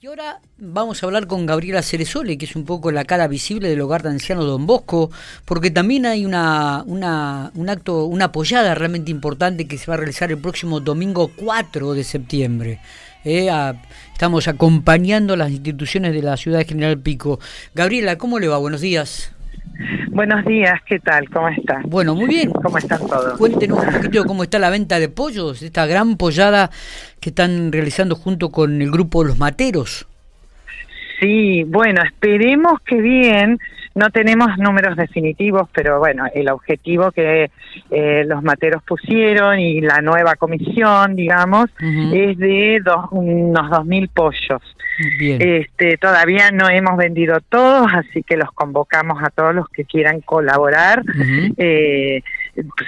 Y ahora vamos a hablar con Gabriela Ceresole, que es un poco la cara visible del hogar de ancianos Don Bosco, porque también hay una, una, un acto, una apoyada realmente importante que se va a realizar el próximo domingo 4 de septiembre. Eh, estamos acompañando las instituciones de la ciudad de General Pico. Gabriela, ¿cómo le va? Buenos días. Buenos días, ¿qué tal? ¿Cómo está? Bueno, muy bien. ¿Cómo están todos? Cuéntenos un poquito cómo está la venta de pollos, esta gran pollada que están realizando junto con el grupo Los Materos. Sí, bueno, esperemos que bien. No tenemos números definitivos, pero bueno, el objetivo que eh, los materos pusieron y la nueva comisión, digamos, es de dos, unos 2.000 pollos. Este, todavía no hemos vendido todos, así que los convocamos a todos los que quieran colaborar. eh,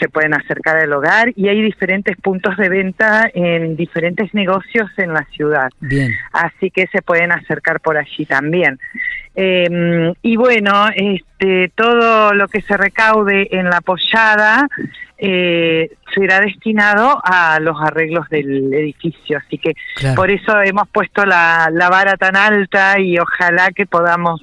se pueden acercar al hogar y hay diferentes puntos de venta en diferentes negocios en la ciudad. Bien. Así que se pueden acercar por allí también. Eh, y bueno, este, todo lo que se recaude en la pollada eh, será destinado a los arreglos del edificio. Así que por eso hemos puesto la, la vara tan alta y ojalá que podamos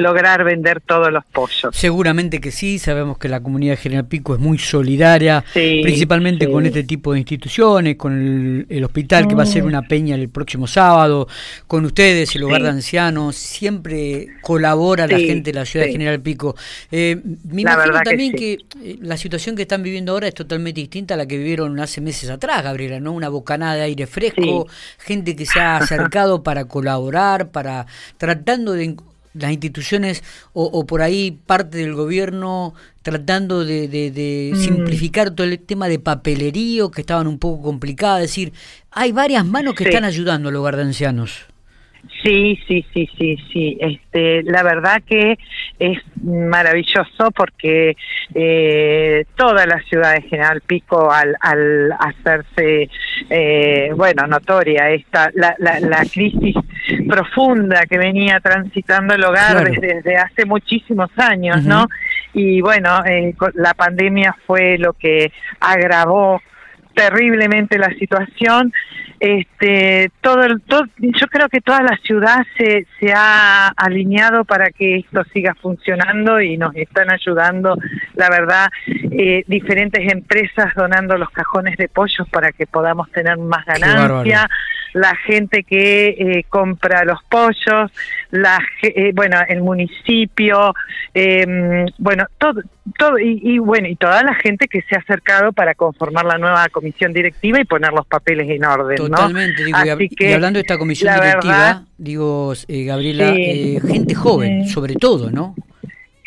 lograr vender todos los pollos. Seguramente que sí, sabemos que la comunidad de General Pico es muy solidaria, principalmente con este tipo de instituciones, con el, hospital que va a ser mm. una peña el próximo sábado, con ustedes, el hogar de ancianos, siempre colabora la gente de la ciudad de General Pico. Eh, me imagino también que, eh, la situación que están viviendo ahora es totalmente distinta a la que vivieron hace meses atrás, Gabriela, ¿no? Una bocanada de aire fresco, gente que se ha acercado para colaborar, para tratando de las instituciones o, por ahí parte del gobierno tratando de, mm. simplificar todo el tema de papelerío que estaban un poco complicadas, es decir, hay varias manos que están ayudando al hogar de ancianos. Sí, sí, sí, sí, sí. Este, la verdad que es maravilloso porque eh, toda la ciudad de General Pico, al, al hacerse, eh, bueno, notoria esta la, la, la crisis profunda que venía transitando el hogar desde, hace muchísimos años, ¿no? Y bueno, eh, la pandemia fue lo que agravó terriblemente la situación. Este, todo, el, todo, yo creo que toda la ciudad se, se ha alineado para que esto siga funcionando y nos están ayudando, la verdad, eh, diferentes empresas donando los cajones de pollos para que podamos tener más ganancia la gente que eh, compra los pollos, la, eh, bueno, el municipio, eh, bueno, todo, todo y, bueno, y toda la gente que se ha acercado para conformar la nueva comisión directiva y poner los papeles en orden, Totalmente, digo, y, hablando de esta comisión directiva, digo, eh, Gabriela, gente joven, sobre todo, ¿no?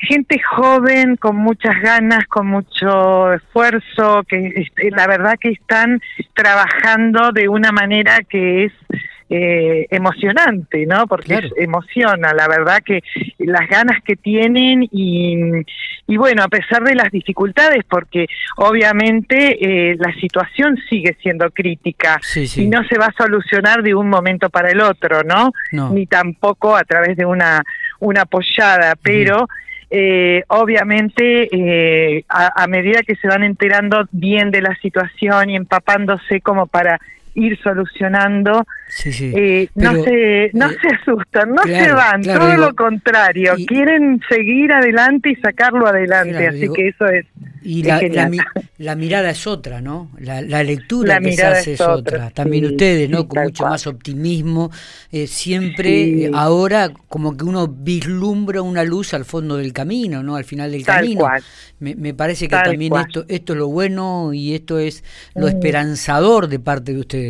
Gente joven con muchas ganas, con mucho esfuerzo, que este, la verdad que están trabajando de una manera que es eh, emocionante, ¿no? Porque emociona, la verdad que las ganas que tienen y, y bueno, a pesar de las dificultades, porque obviamente eh, la situación sigue siendo crítica y no se va a solucionar de un momento para el otro, ¿no? Ni tampoco a través de una, una apoyada, pero eh, obviamente eh, a, medida que se van enterando bien de la situación y empapándose como para ir solucionando, eh, no se no se asustan, no se van, todo lo contrario, quieren seguir adelante y sacarlo adelante, así que eso es y la, la, mirada es otra, ¿no? La, lectura que se hace es otra. También ustedes, ¿no? Con mucho más optimismo. Eh, siempre, ahora, como que uno vislumbra una luz al fondo del camino, ¿no? Al final del camino. Me, me, parece que también esto, esto es lo bueno y esto es lo mm. esperanzador de parte de ustedes.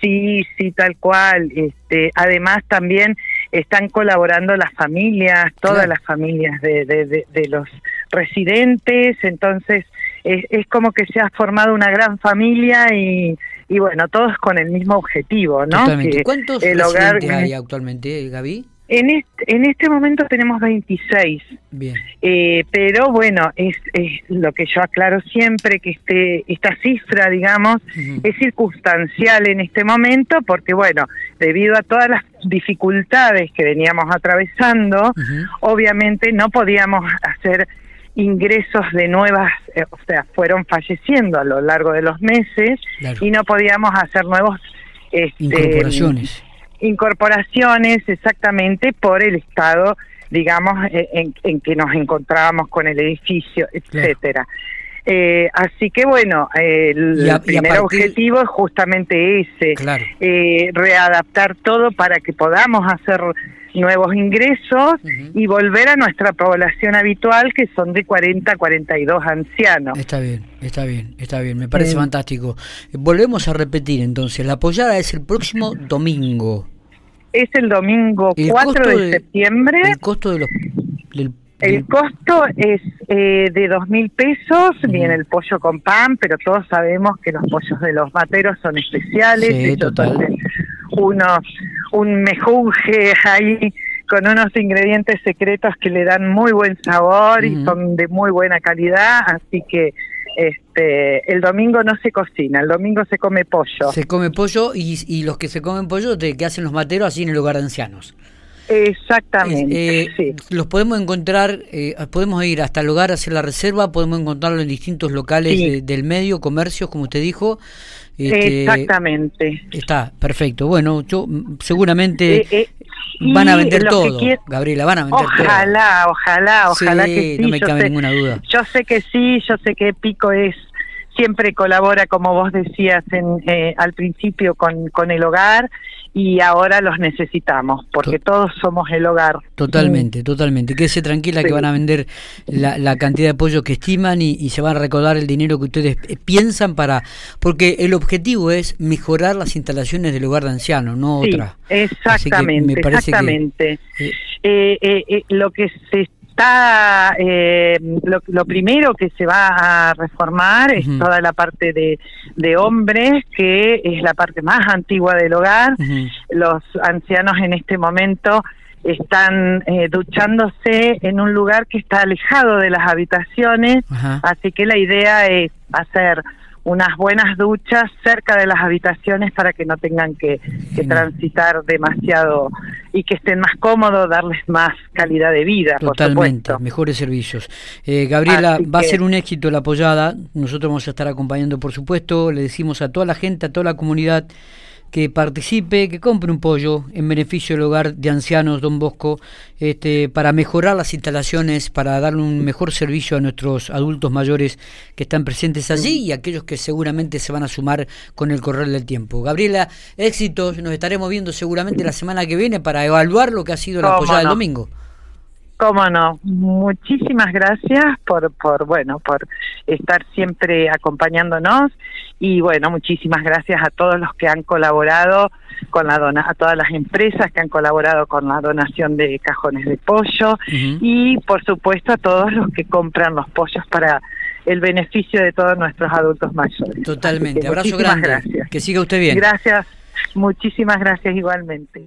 Sí, sí, tal cual. Este, además, también están colaborando las familias, todas las familias de, de, de los residentes, entonces es, es, como que se ha formado una gran familia y, y bueno, todos con el mismo objetivo, ¿no? ¿Cuántos residentes hay actualmente, Gaby? En este, en este momento tenemos 26. Bien. Eh, pero bueno, es, es, lo que yo aclaro siempre, que este, esta cifra, digamos, es circunstancial en este momento, porque bueno, debido a todas las dificultades que veníamos atravesando, obviamente no podíamos hacer ingresos de nuevas, eh, o sea, fueron falleciendo a lo largo de los meses y no podíamos hacer nuevos este, incorporaciones incorporaciones exactamente por el estado, digamos, en, en que nos encontrábamos con el edificio, etcétera. Eh, así que bueno, el primer objetivo es justamente ese, eh, readaptar todo para que podamos hacer nuevos ingresos y volver a nuestra población habitual que son de 40 a 42 ancianos. Está bien, está bien, está bien, me parece fantástico. Volvemos a repetir entonces, la apoyada es el próximo domingo. Es el domingo 4 de, septiembre. El costo de los, del el costo es eh, de dos mil pesos, viene el pollo con pan, pero todos sabemos que los pollos de los materos son especiales, sí, unos, un mejunje ahí con unos ingredientes secretos que le dan muy buen sabor y son de muy buena calidad, así que este el domingo no se cocina, el domingo se come pollo. Se come pollo y, y los que se comen pollo, ¿qué hacen los materos así en el lugar de ancianos? Exactamente. Eh, los podemos encontrar, eh, podemos ir hasta el lugar, hacer la reserva, podemos encontrarlo en distintos locales del medio, comercios, como usted dijo. Este, Exactamente. Está, perfecto. Bueno, yo mm, seguramente eh, van a vender todo, Gabriela, van a vender todo. Ojalá, ojalá, ojalá que sí. No me cabe ninguna duda. Yo sé que sí, yo sé que Pico es siempre colabora, como vos decías en, al principio, con, con el hogar y ahora los necesitamos, porque todos somos el hogar. Totalmente, totalmente. Quédese tranquila que van a vender la, cantidad de pollo que estiman y, se van a recordar el dinero que ustedes eh, piensan para... Porque el objetivo es mejorar las instalaciones del hogar de ancianos, no otra. Exactamente, exactamente. Eh, eh, lo que se está eh, lo, primero que se va a reformar es toda la parte de, de, hombres, que es la parte más antigua del hogar. Los ancianos en este momento están eh, duchándose en un lugar que está alejado de las habitaciones, así que la idea es hacer unas buenas duchas cerca de las habitaciones para que no tengan que, transitar demasiado y que estén más cómodos, darles más calidad de vida. Totalmente, mejores servicios. Eh, Gabriela, va a ser un éxito la apoyada, nosotros vamos a estar acompañando por supuesto, le decimos a toda la gente, a toda la comunidad, que participe, que compre un pollo en beneficio del hogar de ancianos Don Bosco, este, para mejorar las instalaciones, para darle un mejor servicio a nuestros adultos mayores que están presentes allí y aquellos que seguramente se van a sumar con el correr del tiempo. Gabriela, éxitos, nos estaremos viendo seguramente la semana que viene para evaluar lo que ha sido la apoyada del domingo. Cómo no, muchísimas gracias por, por, bueno, por estar siempre acompañándonos y bueno, muchísimas gracias a todos los que han colaborado con la dona, a todas las empresas que han colaborado con la donación de cajones de pollo y por supuesto a todos los que compran los pollos para el beneficio de todos nuestros adultos mayores. Totalmente, abrazo grande. Gracias. Que siga usted bien. Gracias, muchísimas gracias igualmente.